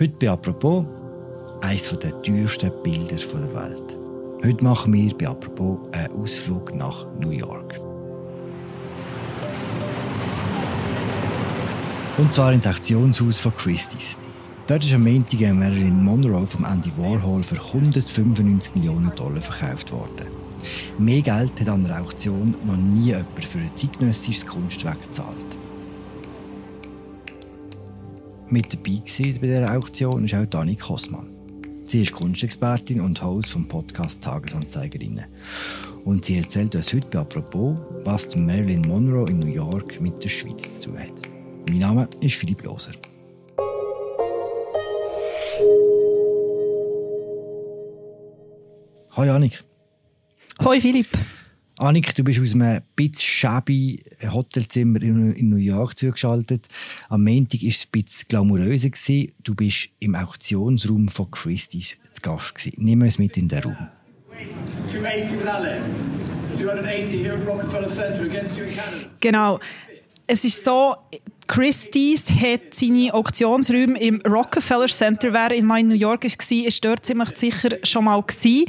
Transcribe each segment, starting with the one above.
Heute bei «Apropos» eines der teuersten Bilder der Welt. Heute machen wir bei «Apropos» einen Ausflug nach New York. Und zwar ins Auktionshaus von Christie's. Dort ist am Montag Marilyn Monroe vom Andy Warhol für 195 Millionen Dollar verkauft worden. Mehr Geld hat an der Auktion noch nie jemand für ein zeitgenössisches Kunstwerk gezahlt. Mit dabei bei dieser Auktion ist auch Dani Kosmann. Sie ist Kunstexpertin und Host vom Podcast Tagesanzeigerinnen. Und sie erzählt uns heute apropos, was Marilyn Monroe in New York mit der Schweiz zu hat. Mein Name ist Philipp Loser. Hallo Annik. Hoi Philipp. Annik, du bist aus einem bisschen shabby Hotelzimmer in New York zugeschaltet. Am Montag war es ein bisschen glamouröser. Du bist im Auktionsraum von Christie's zu Gast. Nimm uns mit in den Raum. 280 280 here at Rockefeller Center against you in Canada. Genau. Es ist so, Christie's hat seine Auktionsräume im Rockefeller Center. Wer in New York war, war dort ziemlich sicher schon mal. Gewesen.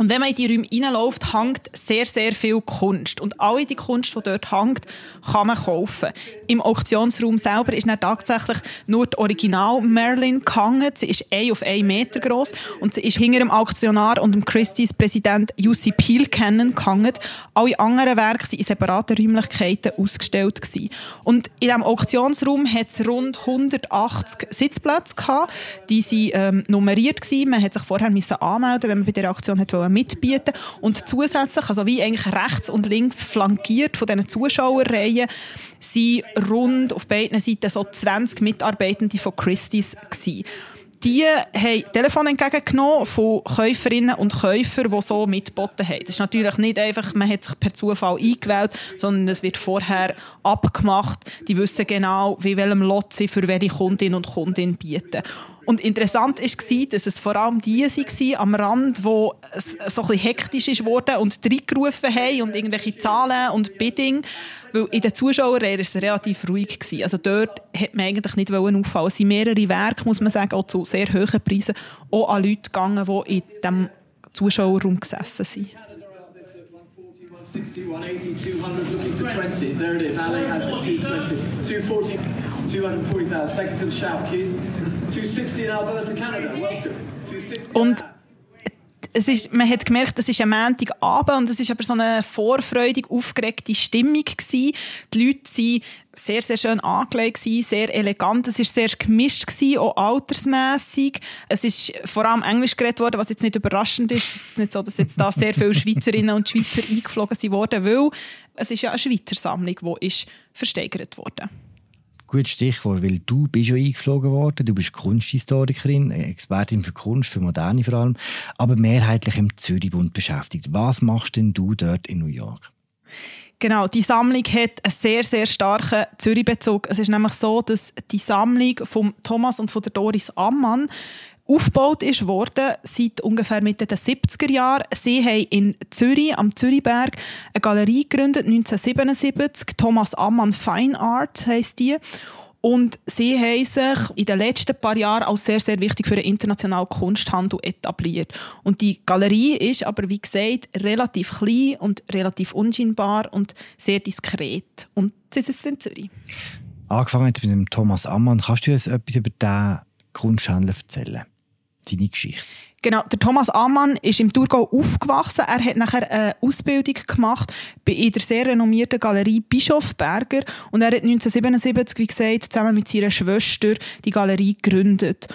Und wenn man in die Räume reinläuft, hängt sehr, sehr viel Kunst. Und alle die Kunst, die dort hängt, kann man kaufen. Im Auktionsraum selber ist dann tatsächlich nur die Original Marilyn gehangen. Sie ist 1 auf 1 Meter groß und sie ist hinter dem Auktionar und dem Christie's Präsident UC Peel kennen gehangen. Alle anderen Werke waren in separaten Räumlichkeiten ausgestellt. Gewesen. Und in diesem Auktion Diskussionsraum hat es rund 180 Sitzplätze gehabt. Die waren ähm, nummeriert. Gewesen. Man hat sich vorher müssen anmelden wenn man bei der Aktion hat mitbieten Und zusätzlich, also wie eigentlich rechts und links flankiert von diesen Zuschauerreihen, sind rund auf beiden Seiten so 20 Mitarbeitende von Christie's gewesen die haben Telefon entgegengenommen von Käuferinnen und Käufern, die so mitgeboten haben. Das ist natürlich nicht einfach, man hat sich per Zufall eingewählt, sondern es wird vorher abgemacht. Die wissen genau, wie welchem Lot sie für welche Kundin und Kundin bieten. Und interessant war, dass es vor allem die waren am Rand, die so ein bisschen hektisch wurden und reingerufen haben und irgendwelche Zahlen und Bidding. Weil in den Zuschauern war es relativ ruhig. Also dort hat man eigentlich nicht auffallen. Es sind mehrere Werke, muss man sagen, auch zu sehr hohen Preisen, auch an Leute gegangen, die in diesem Zuschauerraum gesessen sind. 160, 180, 200, looking for 20. There it is. Ali has it, 220. 240, 240,000. Thank you for the shout, Keith. 260 in Alberta, Canada. Welcome. 260. Und es ist, man hat gemerkt, es ist ein Montagabend und es ist aber so eine vorfreudig aufgeregte Stimmung gewesen. Die Leute waren sehr, sehr schön angelegt, sehr elegant. Es war sehr gemischt, gewesen, auch altersmässig. Es ist vor allem Englisch geredet worden, was jetzt nicht überraschend ist. Es ist nicht so, dass jetzt da sehr viele Schweizerinnen und Schweizer eingeflogen sind worden, weil es ist ja eine Schweizer Sammlung, die ist versteigert wurde gutes Stichwort, weil du bist ja eingeflogen worden, du bist Kunsthistorikerin, Expertin für Kunst, für Moderne vor allem, aber mehrheitlich im Zürichbund beschäftigt. Was machst denn du dort in New York? Genau, die Sammlung hat einen sehr, sehr starken Zürich-Bezug. Es ist nämlich so, dass die Sammlung von Thomas und von der Doris Ammann aufgebaut ist worden seit ungefähr Mitte der 70er Jahre. Sie haben in Zürich, am Zürichberg, eine Galerie gegründet, 1977. Thomas Ammann Fine Art heisst die. Und sie haben sich in den letzten paar Jahren als sehr, sehr wichtig für den internationalen Kunsthandel etabliert. Und die Galerie ist aber, wie gesagt, relativ klein und relativ unscheinbar und sehr diskret. Und sie ist in Zürich. Angefangen mit dem Thomas Ammann. Kannst du uns etwas über diesen Kunsthändler erzählen? Seine Geschichte. Genau, der Thomas Ammann ist im Thurgau aufgewachsen. Er hat nachher eine Ausbildung gemacht bei der sehr renommierten Galerie Bischofberger und er hat 1977, wie gesagt, zusammen mit seiner Schwester die Galerie gegründet.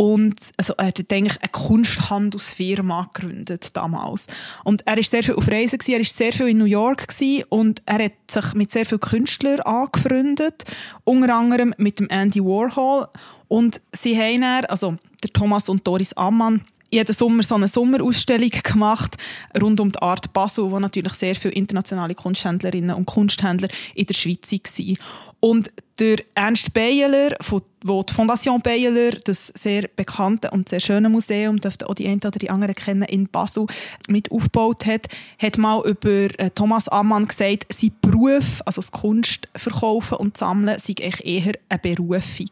Und also, er hat eigentlich eine Kunsthandelsfirma gegründet damals. Und er war sehr viel auf Reisen, gewesen, er war sehr viel in New York gewesen, und er hat sich mit sehr vielen Künstlern angefreundet, unter anderem mit dem Andy Warhol. Und sie haben dann, also der Thomas und Doris Ammann, jeden Sommer so eine Sommerausstellung gemacht rund um die Art Basel, wo natürlich sehr viele internationale Kunsthändlerinnen und Kunsthändler in der Schweiz waren. Und der Ernst Beyeler, wo die Fondation Beyeler, das sehr bekannte und sehr schöne Museum, dürfte auch die eine oder die andere kennen, in Basel mit aufgebaut hat, hat mal über äh, Thomas Ammann gesagt, sein Beruf, also das Kunstverkaufen und Sammeln, sei eher eine Berufung.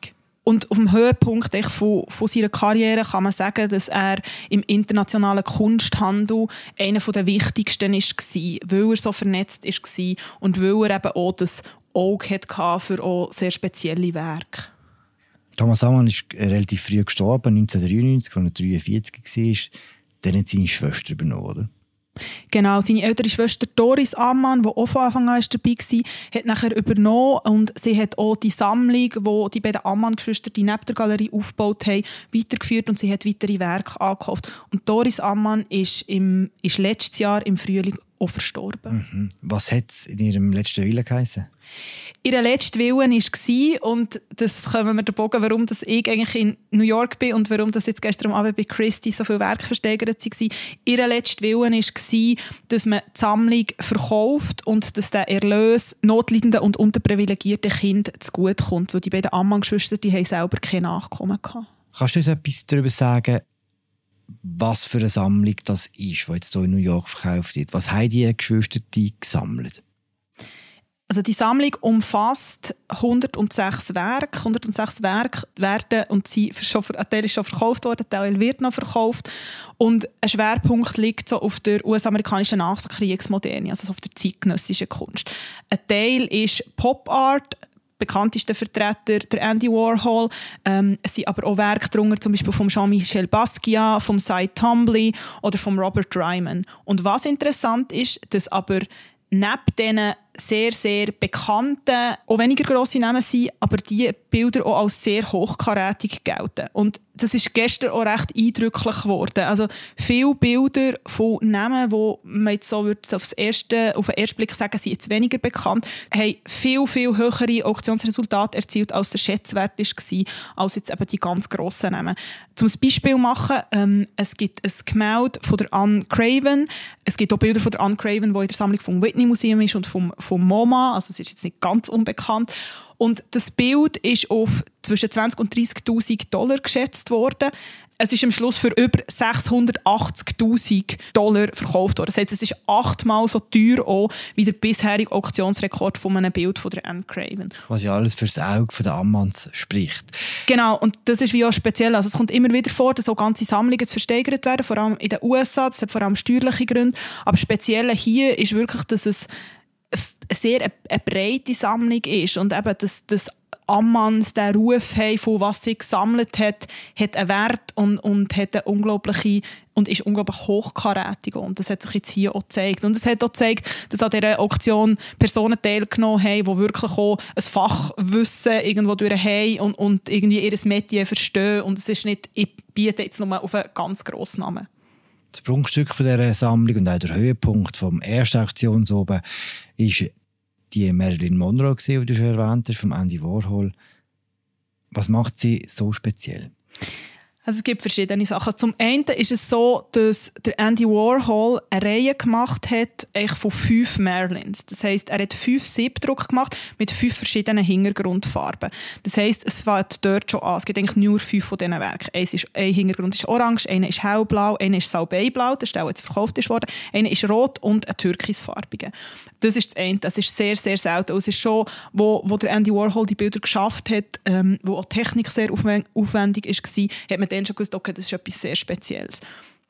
Und auf dem Höhepunkt von, von seiner Karriere kann man sagen, dass er im internationalen Kunsthandel einer der wichtigsten war, weil er so vernetzt war und weil er eben auch das Auge für auch sehr spezielle Werke. Thomas Ammann ist relativ früh gestorben, 1993, als er 43 war. Dann hat seine Schwester übernommen, oder? Genau, seine ältere Schwester Doris Ammann, die auch von Anfang an dabei war, hat nachher übernommen und sie hat auch die Sammlung, die die beiden Ammann-Geschwister die neben der Galerie aufgebaut haben, weitergeführt und sie hat weitere Werke angekauft. Und Doris Ammann ist, im, ist letztes Jahr im Frühling auch verstorben. Mhm. Was hat es in ihrem letzten Willen geheißen? Ihr letzter Willen war, und das kommen wir den Bogen, warum das ich eigentlich in New York bin und warum das jetzt gestern Abend bei Christie so viele Werke versteigert waren. Ihr letzter Willen war, dass man die Sammlung verkauft und dass der Erlös notleidenden und unterprivilegierten Kindern zugutekommt, weil die beiden Ammann-Geschwister selber keine Nachkommen hatten. Kannst du uns etwas darüber sagen, was für eine Sammlung das ist, die jetzt hier in New York verkauft wird? Was haben die Geschwister gesammelt? Also die Sammlung umfasst 106 Werke. 106 Werke werden und sie schon, ein Teil ist schon verkauft worden, ein Teil wird noch verkauft. Und ein Schwerpunkt liegt so auf der US-amerikanischen Nachkriegsmoderne, also auf der zeitgenössischen Kunst. Ein Teil ist Pop Art, bekannteste Vertreter, der Andy Warhol. Ähm, es sind aber auch Werke darunter, zum Beispiel von Jean-Michel Basquiat, vom Cy Twombly oder von Robert Ryman. Und was interessant ist, dass aber neben diesen sehr, sehr bekannten, auch weniger grosse Namen sind, aber die Bilder auch als sehr hochkarätig gelten. Und das ist gestern auch recht eindrücklich geworden. Also viele Bilder von Namen, wo man jetzt so würde aufs erste, auf den ersten Blick sagen, sind jetzt weniger bekannt, haben viel, viel höhere Auktionsresultate erzielt, als der Schätzwert war, als jetzt eben die ganz grossen Namen. Zum Beispiel machen, ähm, es gibt ein Gemälde von der Anne Craven, es gibt auch Bilder von der Anne Craven, die in der Sammlung vom Whitney Museum ist und vom MoMA, also es ist jetzt nicht ganz unbekannt. Und das Bild ist auf zwischen 20 und 30.000 Dollar geschätzt worden. Es ist am Schluss für über 680.000 Dollar verkauft worden. Das heißt, es ist achtmal so teuer auch wie der bisherige Auktionsrekord von einem Bild von der Anne Craven. Was ja alles fürs Auge von der Ammanns spricht. Genau, und das ist wie auch speziell. Also es kommt immer wieder vor, dass so ganze Sammlungen versteigert werden, vor allem in den USA. Das hat vor allem steuerliche Gründe. Aber speziell hier ist wirklich, dass es sehr eine, breite Sammlung ist. Und eben das, das Ammanns den Ruf haben, von was sie gesammelt hat, hat einen Wert und, und hat eine unglaubliche und ist unglaublich hochkarätig. Und das hat sich jetzt hier auch gezeigt. Und es hat auch gezeigt, dass an dieser Auktion Personen teilgenommen haben, die wirklich auch ein Fachwissen irgendwo durch haben und, und irgendwie ihr Metier verstehen. Und es ist nicht, ich biete jetzt nur auf einen ganz grossen Namen. Das Prunkstück von dieser Sammlung und auch der Höhepunkt vom ersten Auktionsoben ist die Marilyn Monroe, die du schon erwähnt hast, von Andy Warhol. Was macht sie so speziell? Also es gibt verschiedene Sachen. Zum einen ist es so, dass der Andy Warhol eine Reihe gemacht hat von fünf Merlins. Das heißt, er hat fünf Siebdruck gemacht mit fünf verschiedenen Hintergrundfarben. Das heißt, es fängt dort schon an. Es gibt eigentlich nur fünf von diesen Werken. Ein, ist, ein Hintergrund ist orange, einer ist hellblau, einer ist salbeiblau, der Stelle jetzt verkauft ist worden, einer ist rot und ein türkisfarbiger. Das ist das eine. Das ist sehr, sehr selten. Und es ist schon, wo, wo der Andy Warhol die Bilder geschafft hat, ähm, wo auch Technik sehr aufwendig war, hat man dann schon gewusst, okay, das ist etwas sehr Spezielles.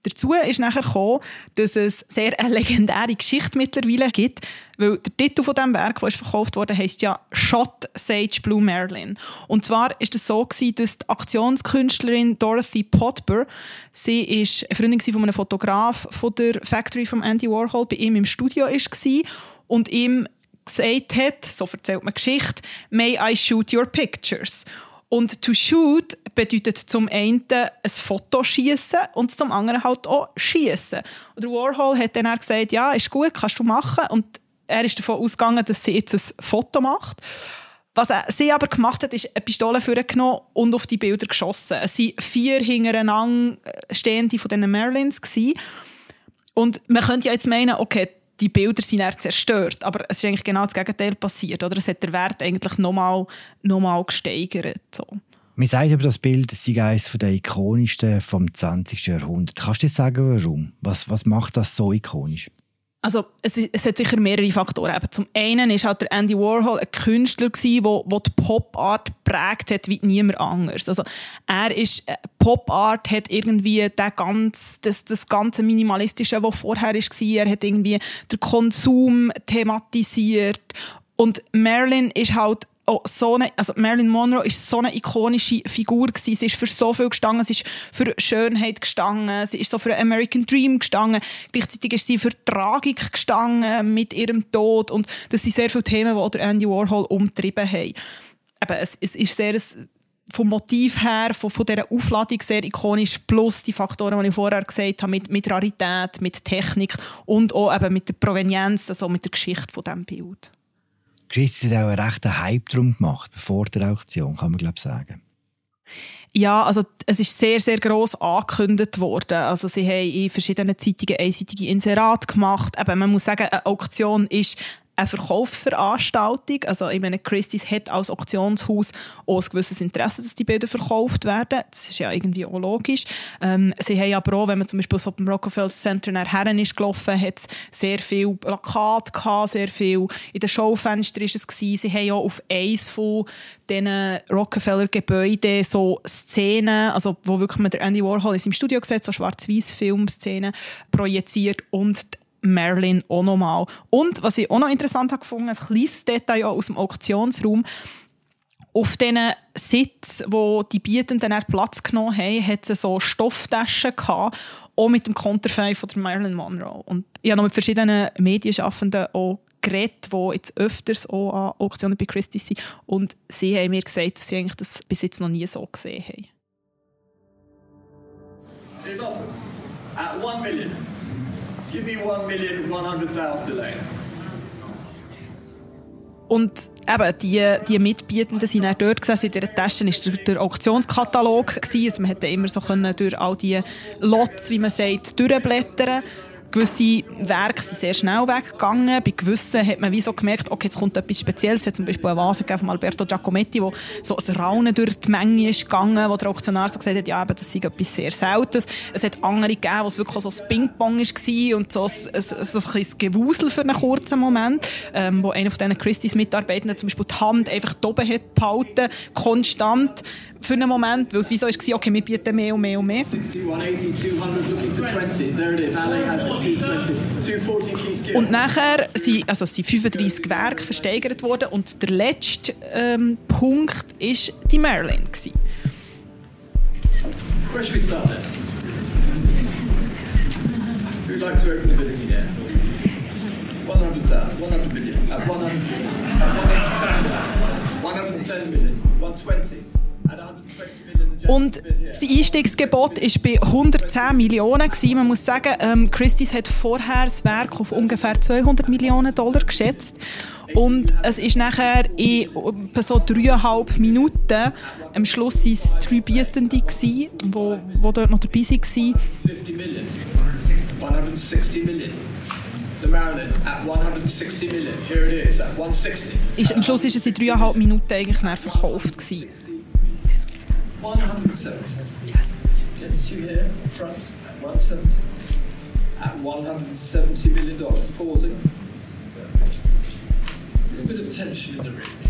Dazu ist nachher gekommen, dass es sehr eine legendäre Geschichte mittlerweile gibt, weil der Titel von dem Werk, das verkauft wurde, heißt ja Shot Sage Blue Marilyn. Und zwar ist es so gewesen, dass die Aktionskünstlerin Dorothy Potber, sie ist eine Freundin von einem Fotograf von der Factory von Andy Warhol, bei ihm im Studio war und ihm gesagt hat, so erzählt man Geschichte, «May I shoot your pictures?» Und to shoot bedeutet zum einen ein Foto schießen und zum anderen halt auch schießen. Und Warhol hat dann gesagt, ja, ist gut, kannst du machen. Und er ist davon ausgegangen, dass sie jetzt ein Foto macht. Was sie aber gemacht hat, ist eine Pistole vorgenommen und auf die Bilder geschossen. Es waren vier hintereinander stehende von diesen Merlins. Und man könnte ja jetzt meinen, okay, die Bilder sind dann zerstört. Aber es ist eigentlich genau das Gegenteil passiert. Oder? Es hat der Wert eigentlich nochmal noch mal gesteigert. So. Man sagt über das Bild, es sei eines der ikonischsten vom 20. Jahrhundert. Kannst du dir sagen, warum? Was, was macht das so ikonisch? Also es, es hat sicher mehrere Faktoren. Eben zum einen ist halt der Andy Warhol ein Künstler der die Pop-Art prägt hat wie niemand anders. Also er ist äh, Pop-Art hat irgendwie der ganz, das, das ganze minimalistische, was vorher war, er hat irgendwie den Konsum thematisiert und Marilyn ist halt auch so eine, also Marilyn Monroe ist so eine ikonische Figur gewesen. Sie ist für so viel gestanden. Sie ist für Schönheit gestanden. Sie ist so für American Dream gestanden. Gleichzeitig ist sie für Tragik gestanden mit ihrem Tod. Und das sind sehr viele Themen, die der Andy Warhol umtrieben haben. Aber es, es ist sehr vom Motiv her, von, von dieser Aufladung sehr ikonisch, plus die Faktoren, die ich vorher gesagt habe, mit, mit Rarität, mit Technik und auch eben mit der Provenienz, also mit der Geschichte von diesem Bild. Christi hat auch einen rechten Hype drum gemacht, bevor der Auktion, kann man glaube sagen. Ja, also es ist sehr, sehr gross angekündigt worden. Also sie haben in verschiedenen Zeitungen einseitige Inserate gemacht. Aber man muss sagen, eine Auktion ist eine Verkaufsveranstaltung. Also ich meine, Christie's hat als Auktionshaus auch ein gewisses Interesse, dass die Bilder verkauft werden. Das ist ja irgendwie auch logisch. Ähm, sie haben aber auch, wenn man zum Beispiel so beim Rockefeller Center nachher ist gelaufen, hat es sehr viel Plakate gehabt, sehr viel in den Schaufenstern ist es gewesen. Sie haben auch auf eins von diesen Rockefeller-Gebäuden so Szenen, also wo wirklich mit Andy Warhol in seinem Studio gesetzt, so Schwarz-Weiß-Film-Szenen projiziert und Marilyn auch nochmal. Und was ich auch noch interessant habe gefunden, ein kleines Detail aus dem Auktionsraum, auf diesen Sitz, wo die Bietenden Platz genommen haben, hat es so Stofftaschen gehabt, auch mit dem Konterfei von der Marilyn Monroe. Und ich habe noch mit verschiedenen Medienschaffenden auch geredet, die jetzt öfters auch an Auktionen bei Christie sind. Und sie haben mir gesagt, dass sie eigentlich das bis jetzt noch nie so gesehen haben. It's open at 1 million. Give me 1.100.000 Elaine. Und eben, die, die Mitbietenden sind auch dort gewesen. In dieser Tasche war der, der Auktionskatalog. Gewesen. Also man konnte immer so können durch all die Lots, wie man sagt, durchblättern Gewisse Werke sind sehr schnell weggegangen. Bei gewissen hat man wie so gemerkt, okay, jetzt kommt etwas Spezielles. Es hat zum Beispiel eine Vase von Alberto Giacometti, wo so ein Raunen durch die Menge ist gegangen, wo der Auktionär so gesagt hat, ja, eben, das sei etwas sehr Seltenes. Es hat andere gegeben, wo es wirklich so ein Ping-Pong war und so ein, ein, ein, ein Gewusel für einen kurzen Moment, ähm, wo einer von diesen Christie's Mitarbeitenden zum Beispiel die Hand einfach oben hat behalten, konstant für einen Moment, weil es wie so war, okay, wir bieten mehr und mehr und mehr. 60, 180, 200, looking for 20. There it is. Ali has 220. 240 keys Und nachher sind, also sind 35 Werke versteigert worden und der letzte ähm, Punkt war die Marilyn. Gewesen. Where should we start this? Who'd like to open the bidding here? 100,000, 100 million, uh, 100 million, 110 million, 110 million, 120. Und das Einstiegsgebot war bei 110 Millionen. Man muss sagen, ähm, Christie's hat vorher das Werk auf ungefähr 200 Millionen Dollar geschätzt. Und es ist nachher in so dreieinhalb Minuten, am Schluss drei Bietende, die wo, wo dort noch dabei waren. 50 Millionen. 160 Millionen. The Maryland at 160 million. Here it is at 160. Ist, am Schluss war es in dreieinhalb Minuten eigentlich verkauft. Gewesen. 170. Yes. Gets you here front at 170. At 170 million dollars. Pausing. A bit of tension in the room.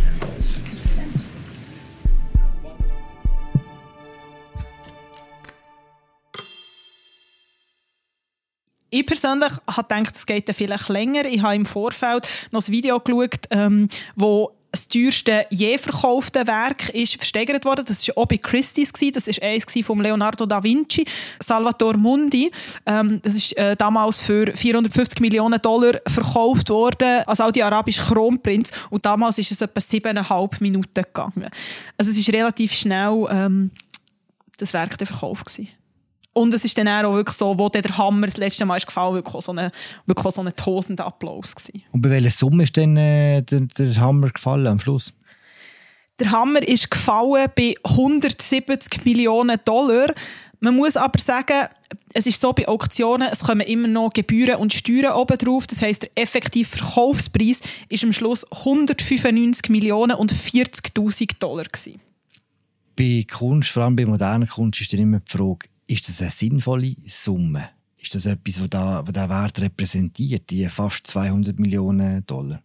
Ich persönlich habe gedacht, es geht vielleicht länger. Ich habe im Vorfeld noch ein Video geschaut, ähm, wo das teuerste je verkaufte Werk ist versteigert worden. Das war auch bei Christie's. Das war eins von Leonardo da Vinci, Salvator Mundi. Ähm, das ist äh, damals für 450 Millionen Dollar verkauft worden als saudi-arabischer Kronprinz. Und damals ist es etwa siebeneinhalb Minuten gegangen. Also es ist relativ schnell ähm, das Werk der Verkauf gewesen. Und es ist dann auch wirklich so, wo der Hammer das letzte Mal ist gefallen, wirklich so ein wirklich so eine tosender Applaus gewesen. Und bei welcher Summe ist denn äh, der, der Hammer gefallen am Schluss? Der Hammer ist gefallen bei 170 Millionen Dollar. Man muss aber sagen, es ist so bei Auktionen, es kommen immer noch Gebühren und Steuern oben drauf. Das heißt, der effektive Verkaufspreis ist am Schluss 195 Millionen und 40.000 Dollar gewesen. Bei Kunst, vor allem bei moderner Kunst, ist dann immer die Frage, ist das eine sinnvolle Summe? Ist das etwas, was da, der Wert repräsentiert, die fast 200 Millionen Dollar?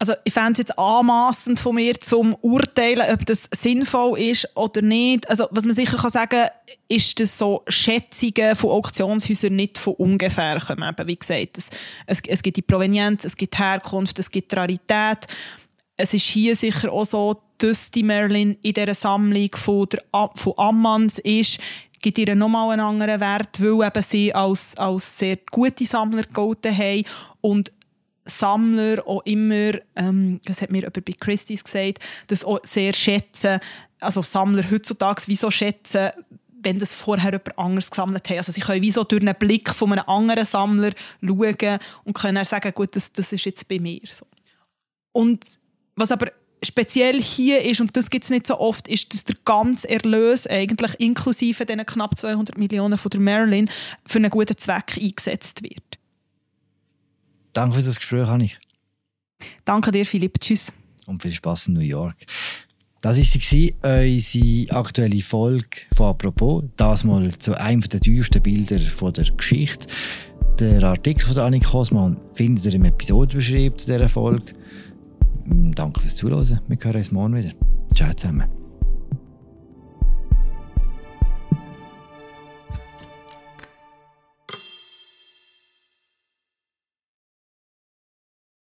Also ich fände es jetzt anmassend von mir zum urteilen, ob das sinnvoll ist oder nicht. Also was man sicher kann sagen, ist, dass so Schätzungen von Auktionshäusern nicht von ungefähr kommen. Eben, wie gesagt, es, es, es gibt die Provenienz, es gibt Herkunft, es gibt Rarität. Es ist hier sicher auch so, dass die Merlin in dieser Sammlung von, der, von Ammans ist, gibt ihr nochmal einen anderen Wert, weil eben sie als, als sehr gute Sammler gelten haben und Sammler auch immer, ähm, das hat mir aber bei Christie's gesagt, das auch sehr schätzen, also Sammler heutzutage wieso schätzen, wenn das vorher jemand anderes gesammelt hat. Also sie können wie so durch einen Blick von einem anderen Sammler schauen und können dann sagen, gut, das, das ist jetzt bei mir so. Und was aber speziell hier ist, und das gibt es nicht so oft, ist, dass der ganze Erlös eigentlich inklusive den knapp 200 Millionen von der Marilyn für einen guten Zweck eingesetzt wird. Danke für das Gespräch, Annik. Danke dir, Philipp. Tschüss. Und viel Spaß in New York. Das war sie, unsere aktuelle Folge von «Apropos». Das mal zu einem der teuersten Bilder der Geschichte. Der Artikel von Annik Kosmann findet ihr im Episodenbeschrieb zu dieser Folge. Danke fürs Zuhören. Wir hören uns morgen wieder. Ciao zusammen.